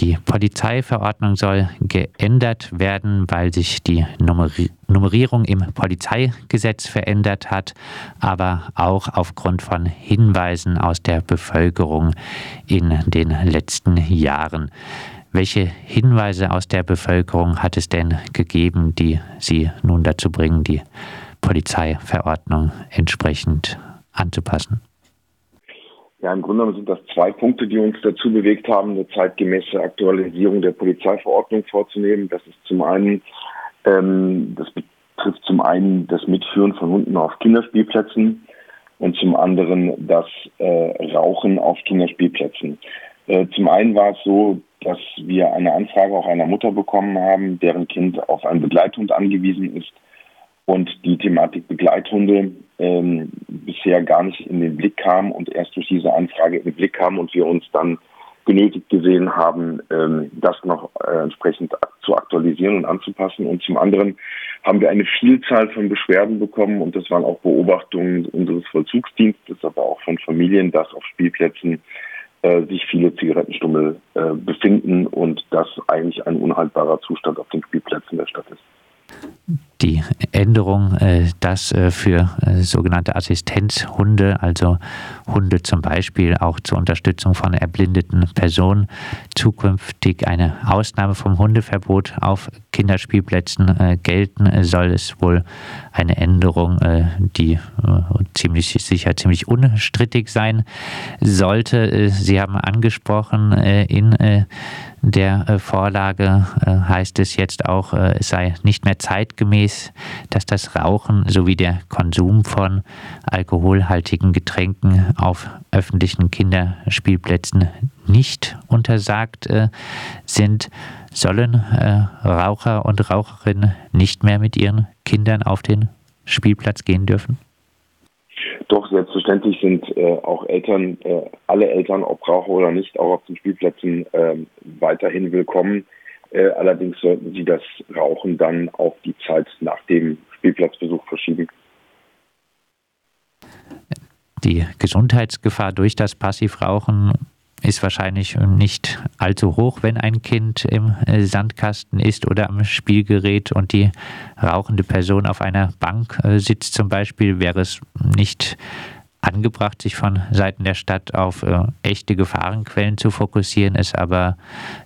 Die Polizeiverordnung soll geändert werden, weil sich die Nummerierung im Polizeigesetz verändert hat, aber auch aufgrund von Hinweisen aus der Bevölkerung in den letzten Jahren. Welche Hinweise aus der Bevölkerung hat es denn gegeben, die Sie nun dazu bringen, die Polizeiverordnung entsprechend anzupassen? Ja, im Grunde genommen sind das zwei Punkte, die uns dazu bewegt haben, eine zeitgemäße Aktualisierung der Polizeiverordnung vorzunehmen. Das ist zum einen, ähm, das betrifft zum einen das Mitführen von Hunden auf Kinderspielplätzen und zum anderen das äh, Rauchen auf Kinderspielplätzen. Äh, zum einen war es so, dass wir eine Anfrage auch einer Mutter bekommen haben, deren Kind auf einen Begleithund angewiesen ist und die Thematik Begleithunde ähm, bisher gar nicht in den Blick kam und erst durch diese Anfrage in den Blick kam und wir uns dann genötigt gesehen haben, ähm, das noch äh, entsprechend zu aktualisieren und anzupassen. Und zum anderen haben wir eine Vielzahl von Beschwerden bekommen und das waren auch Beobachtungen unseres Vollzugsdienstes, aber auch von Familien, dass auf Spielplätzen äh, sich viele Zigarettenstummel äh, befinden und das eigentlich ein unhaltbarer Zustand auf den Spielplätzen der Stadt ist die Änderung, äh, dass äh, für äh, sogenannte Assistenzhunde, also Hunde zum Beispiel auch zur Unterstützung von erblindeten Personen, zukünftig eine Ausnahme vom Hundeverbot auf Kinderspielplätzen gelten, soll es wohl eine Änderung, die ziemlich sicher ziemlich unstrittig sein sollte. Sie haben angesprochen, in der Vorlage heißt es jetzt auch, es sei nicht mehr zeitgemäß dass das Rauchen sowie der Konsum von alkoholhaltigen Getränken auf öffentlichen Kinderspielplätzen nicht untersagt äh, sind, sollen äh, Raucher und Raucherinnen nicht mehr mit ihren Kindern auf den Spielplatz gehen dürfen? Doch, selbstverständlich sind äh, auch Eltern, äh, alle Eltern, ob Raucher oder nicht, auch auf den Spielplätzen äh, weiterhin willkommen. Äh, allerdings sollten Sie das Rauchen dann auf die Zeit nach dem Spielplatzbesuch verschieben. Die Gesundheitsgefahr durch das Passivrauchen ist wahrscheinlich nicht allzu hoch, wenn ein Kind im äh, Sandkasten ist oder am Spielgerät und die rauchende Person auf einer Bank äh, sitzt zum Beispiel, wäre es nicht angebracht, sich von Seiten der Stadt auf äh, echte Gefahrenquellen zu fokussieren, es aber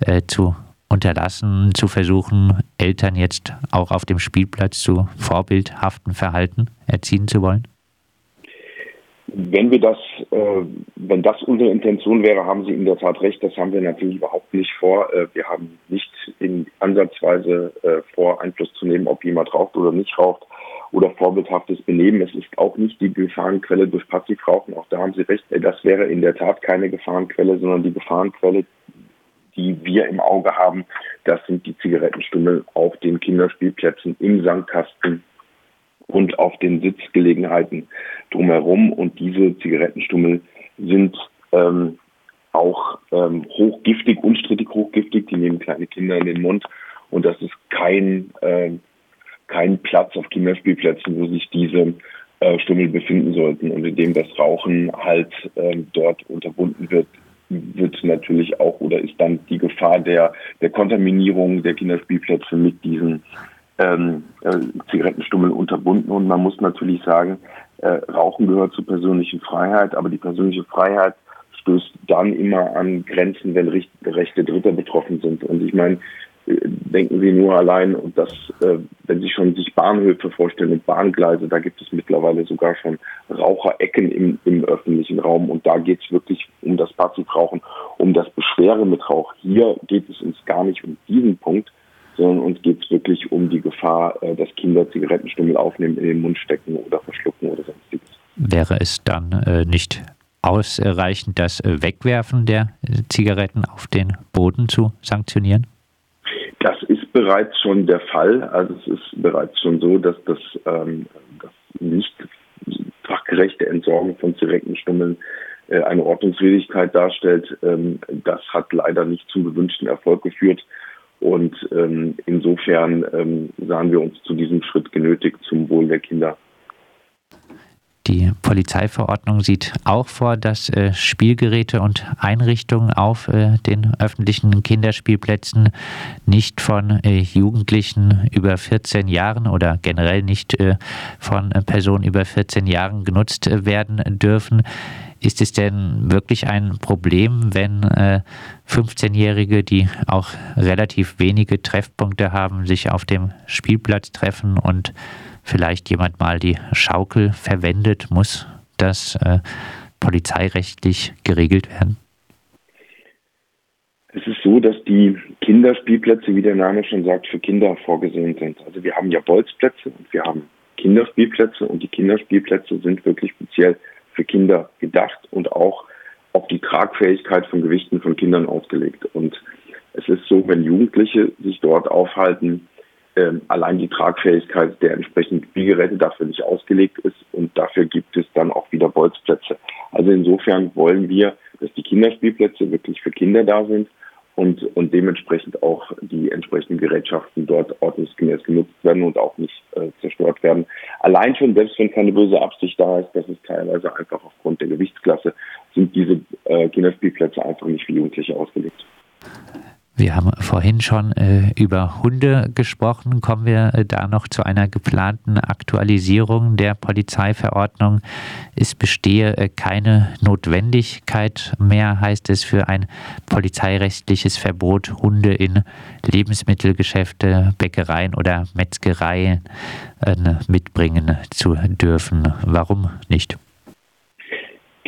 äh, zu unterlassen, zu versuchen, Eltern jetzt auch auf dem Spielplatz zu vorbildhaften Verhalten erziehen zu wollen? Wenn wir das, äh, wenn das unsere Intention wäre, haben Sie in der Tat recht. Das haben wir natürlich überhaupt nicht vor. Äh, wir haben nicht in Ansatzweise äh, vor, Einfluss zu nehmen, ob jemand raucht oder nicht raucht oder vorbildhaftes Benehmen. Es ist auch nicht die Gefahrenquelle durch Passivrauchen. Auch da haben Sie recht. Das wäre in der Tat keine Gefahrenquelle, sondern die Gefahrenquelle, die wir im Auge haben, das sind die Zigarettenstummel auf den Kinderspielplätzen im Sandkasten und auf den Sitzgelegenheiten drumherum. Und diese Zigarettenstummel sind ähm, auch ähm, hochgiftig, unstrittig hochgiftig. Die nehmen kleine Kinder in den Mund. Und das ist kein, äh, kein Platz auf Kinderspielplätzen, wo sich diese äh, Stummel befinden sollten. Und indem das Rauchen halt äh, dort unterbunden wird, wird natürlich auch oder ist dann die Gefahr der, der Kontaminierung der Kinderspielplätze mit diesen ähm, äh, Zigarettenstummeln unterbunden. Und man muss natürlich sagen, äh, Rauchen gehört zur persönlichen Freiheit, aber die persönliche Freiheit stößt dann immer an Grenzen, wenn Rechte Dritter betroffen sind. Und ich meine, denken Sie nur allein, und das, äh, wenn Sie schon sich Bahnhöfe vorstellen mit Bahngleise, da gibt es mittlerweile sogar schon Raucherecken im, im öffentlichen Raum und da geht es wirklich um das Passivrauchen, um das Beschwere mit Rauch. Hier geht es uns gar nicht um diesen Punkt, sondern uns geht es wirklich um die Gefahr, äh, dass Kinder Zigarettenstummel aufnehmen, in den Mund stecken oder verschlucken oder sonstiges. Wäre es dann äh, nicht ausreichend, das äh, Wegwerfen der Zigaretten auf den Boden zu sanktionieren? Das ist bereits schon der Fall. Also es ist bereits schon so, dass das, ähm, das nicht fachgerechte Entsorgen von Zigarettenstummeln äh, eine Ordnungswidrigkeit darstellt. Ähm, das hat leider nicht zum gewünschten Erfolg geführt. Und ähm, insofern ähm, sahen wir uns zu diesem Schritt genötigt zum Wohl der Kinder. Die Polizeiverordnung sieht auch vor, dass äh, Spielgeräte und Einrichtungen auf äh, den öffentlichen Kinderspielplätzen nicht von äh, Jugendlichen über 14 Jahren oder generell nicht äh, von äh, Personen über 14 Jahren genutzt äh, werden dürfen. Ist es denn wirklich ein Problem, wenn 15-Jährige, die auch relativ wenige Treffpunkte haben, sich auf dem Spielplatz treffen und vielleicht jemand mal die Schaukel verwendet, muss das äh, polizeirechtlich geregelt werden? Es ist so, dass die Kinderspielplätze, wie der Name schon sagt, für Kinder vorgesehen sind. Also wir haben ja Bolzplätze und wir haben Kinderspielplätze und die Kinderspielplätze sind wirklich speziell für Kinder gedacht und auch auf die Tragfähigkeit von Gewichten von Kindern ausgelegt. Und es ist so, wenn Jugendliche sich dort aufhalten, ähm, allein die Tragfähigkeit der entsprechenden Spielgeräte dafür nicht ausgelegt ist und dafür gibt es dann auch wieder Bolzplätze. Also insofern wollen wir, dass die Kinderspielplätze wirklich für Kinder da sind und, und dementsprechend auch die entsprechenden Gerätschaften dort ordnungsgemäß genutzt werden und auch nicht äh, zerstört werden. Allein schon, selbst wenn keine böse Absicht da ist, das ist teilweise einfach aufgrund der Gewichtsklasse, sind diese äh, Kinderspielplätze einfach nicht für Jugendliche ausgelegt. Wir haben vorhin schon äh, über Hunde gesprochen. Kommen wir äh, da noch zu einer geplanten Aktualisierung der Polizeiverordnung. Es bestehe äh, keine Notwendigkeit mehr, heißt es, für ein polizeirechtliches Verbot, Hunde in Lebensmittelgeschäfte, Bäckereien oder Metzgereien äh, mitbringen zu dürfen. Warum nicht?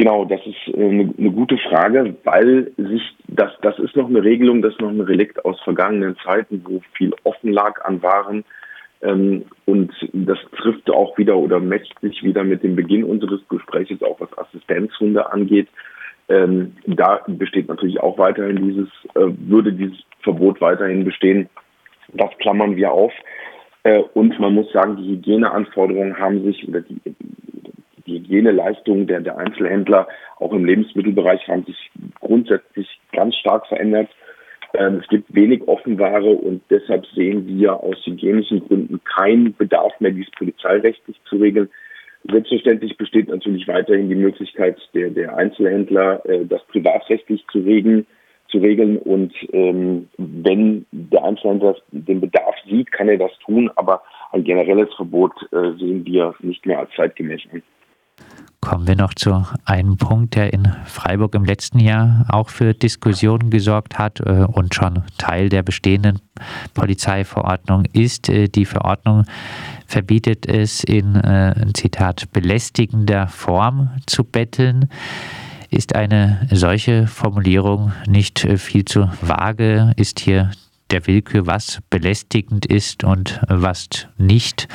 Genau, das ist eine, äh, eine, gute Frage, weil sich das, das ist noch eine Regelung, das ist noch ein Relikt aus vergangenen Zeiten, wo viel offen lag an Waren. Ähm, und das trifft auch wieder oder matcht sich wieder mit dem Beginn unseres Gesprächs, auch was Assistenzhunde angeht. Ähm, da besteht natürlich auch weiterhin dieses, äh, würde dieses Verbot weiterhin bestehen. Das klammern wir auf. Äh, und man muss sagen, die Hygieneanforderungen haben sich, oder die, die Hygieneleistungen der, der Einzelhändler auch im Lebensmittelbereich haben sich grundsätzlich ganz stark verändert. Ähm, es gibt wenig Offenware und deshalb sehen wir aus hygienischen Gründen keinen Bedarf mehr, dies polizeirechtlich zu regeln. Selbstverständlich besteht natürlich weiterhin die Möglichkeit der, der Einzelhändler, äh, das privatrechtlich zu regeln, zu regeln. Und ähm, wenn der Einzelhändler den Bedarf sieht, kann er das tun. Aber ein generelles Verbot äh, sehen wir nicht mehr als zeitgemäß an. Kommen wir noch zu einem Punkt, der in Freiburg im letzten Jahr auch für Diskussionen gesorgt hat äh, und schon Teil der bestehenden Polizeiverordnung ist. Äh, die Verordnung verbietet es in, äh, Zitat, belästigender Form zu betteln. Ist eine solche Formulierung nicht viel zu vage? Ist hier der Willkür, was belästigend ist und was nicht,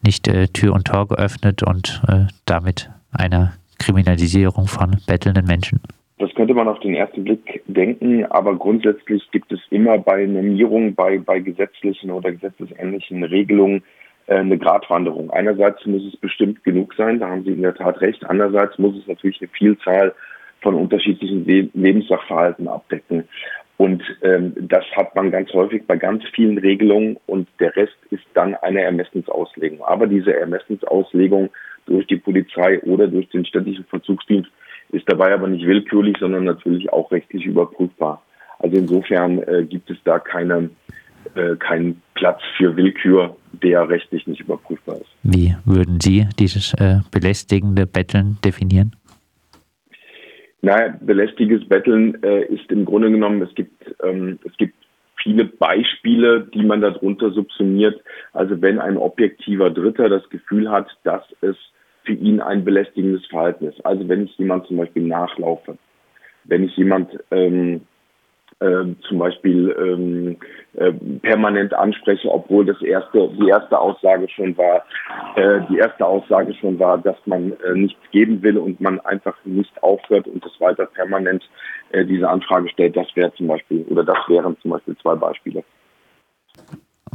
nicht Tür und Tor geöffnet und damit einer Kriminalisierung von bettelnden Menschen? Das könnte man auf den ersten Blick denken, aber grundsätzlich gibt es immer bei Normierung, bei, bei gesetzlichen oder gesetzesähnlichen Regelungen äh, eine Gratwanderung. Einerseits muss es bestimmt genug sein, da haben Sie in der Tat recht. Andererseits muss es natürlich eine Vielzahl von unterschiedlichen Lebenssachverhalten abdecken. Und ähm, das hat man ganz häufig bei ganz vielen Regelungen und der Rest ist dann eine Ermessensauslegung. Aber diese Ermessensauslegung durch die Polizei oder durch den städtischen Vollzugsdienst ist dabei aber nicht willkürlich, sondern natürlich auch rechtlich überprüfbar. Also insofern äh, gibt es da keine, äh, keinen Platz für Willkür, der rechtlich nicht überprüfbar ist. Wie würden Sie dieses äh, belästigende Betteln definieren? Naja, belästiges Betteln äh, ist im Grunde genommen, es gibt, ähm, es gibt viele Beispiele, die man darunter subsumiert. Also wenn ein objektiver Dritter das Gefühl hat, dass es für ihn ein belästigendes Verhalten ist. Also wenn ich jemand zum Beispiel nachlaufe, wenn ich jemand ähm, äh, zum Beispiel ähm, äh, permanent anspreche, obwohl das erste, die erste Aussage schon war, äh, die erste Aussage schon war, dass man äh, nichts geben will und man einfach nicht aufhört und das weiter permanent äh, diese Anfrage stellt, das wäre zum Beispiel oder das wären zum Beispiel zwei Beispiele.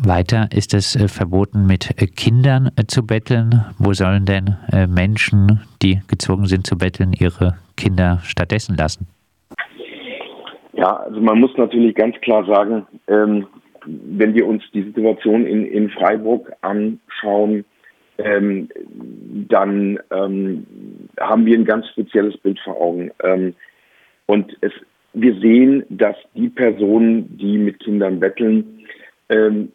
Weiter ist es äh, verboten, mit äh, Kindern äh, zu betteln. Wo sollen denn Menschen, die gezwungen sind zu betteln, ihre Kinder stattdessen lassen? Ja, also man muss natürlich ganz klar sagen, ähm, wenn wir uns die Situation in, in Freiburg anschauen, ähm, dann ähm, haben wir ein ganz spezielles Bild vor Augen. Ähm, und es, wir sehen, dass die Personen, die mit Kindern betteln, ähm,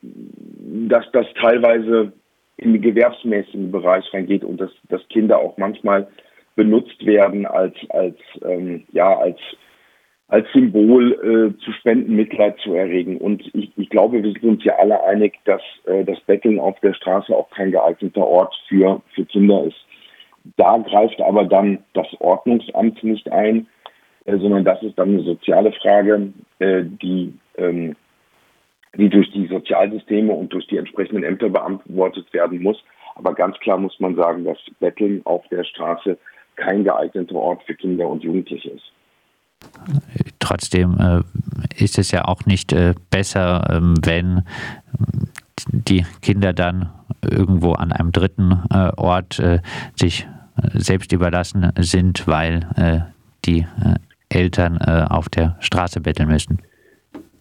dass das teilweise in den gewerbsmäßigen Bereich reingeht und dass, dass Kinder auch manchmal benutzt werden als, als, ähm, ja, als, als Symbol äh, zu spenden, Mitleid zu erregen. Und ich, ich glaube, wir sind uns ja alle einig, dass äh, das Betteln auf der Straße auch kein geeigneter Ort für, für Kinder ist. Da greift aber dann das Ordnungsamt nicht ein, äh, sondern das ist dann eine soziale Frage, äh, die, ähm, die durch die Sozialsysteme und durch die entsprechenden Ämter beantwortet werden muss. Aber ganz klar muss man sagen, dass Betteln auf der Straße kein geeigneter Ort für Kinder und Jugendliche ist. Trotzdem äh, ist es ja auch nicht äh, besser, ähm, wenn die Kinder dann irgendwo an einem dritten äh, Ort äh, sich äh, selbst überlassen sind, weil äh, die Eltern auf der Straße betteln müssen.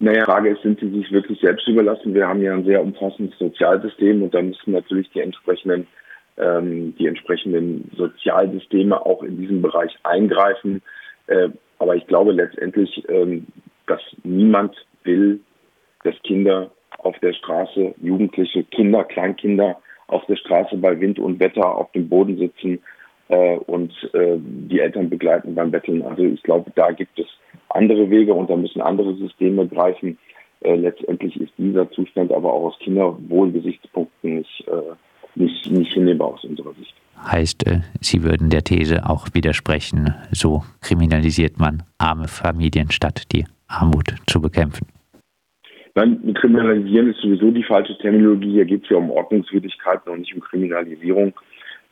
Naja, Frage ist, sind sie sich wirklich selbst überlassen? Wir haben ja ein sehr umfassendes Sozialsystem und da müssen natürlich die entsprechenden ähm, die entsprechenden Sozialsysteme auch in diesem Bereich eingreifen. Äh, aber ich glaube letztendlich, ähm, dass niemand will, dass Kinder auf der Straße, Jugendliche, Kinder, Kleinkinder auf der Straße bei Wind und Wetter auf dem Boden sitzen äh, und äh, die Eltern begleiten beim Betteln. Also ich glaube, da gibt es andere Wege und da müssen andere Systeme greifen. Äh, letztendlich ist dieser Zustand aber auch aus Kinderwohlgesichtspunkten nicht äh, nicht, nicht hinnehmbar aus unserer Sicht. Heißt, äh, Sie würden der These auch widersprechen, so kriminalisiert man arme Familien, statt die Armut zu bekämpfen? Nein, kriminalisieren ist sowieso die falsche Terminologie. Hier geht es ja um Ordnungswidrigkeiten und nicht um Kriminalisierung.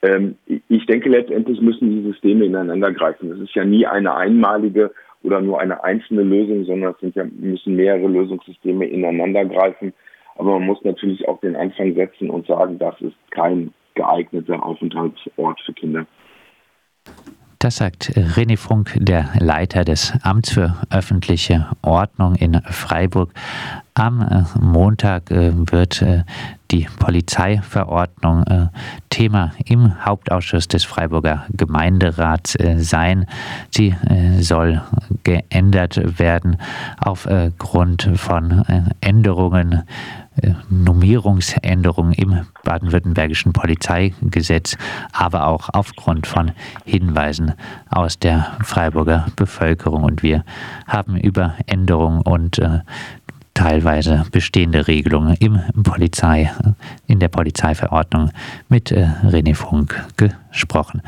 Ähm, ich denke, letztendlich müssen die Systeme ineinander greifen. Es ist ja nie eine einmalige oder nur eine einzelne Lösung, sondern es ja, müssen mehrere Lösungssysteme ineinander greifen. Aber man muss natürlich auch den Anfang setzen und sagen, das ist kein geeigneter Aufenthaltsort für Kinder. Das sagt René Funk, der Leiter des Amts für öffentliche Ordnung in Freiburg. Am äh, Montag äh, wird äh, die Polizeiverordnung Thema im Hauptausschuss des Freiburger Gemeinderats sein. Sie soll geändert werden aufgrund von Änderungen Normierungsänderungen im baden-württembergischen Polizeigesetz, aber auch aufgrund von Hinweisen aus der Freiburger Bevölkerung. Und wir haben über Änderungen und teilweise bestehende Regelungen im Polizei, in der Polizeiverordnung mit äh, René Funk gesprochen.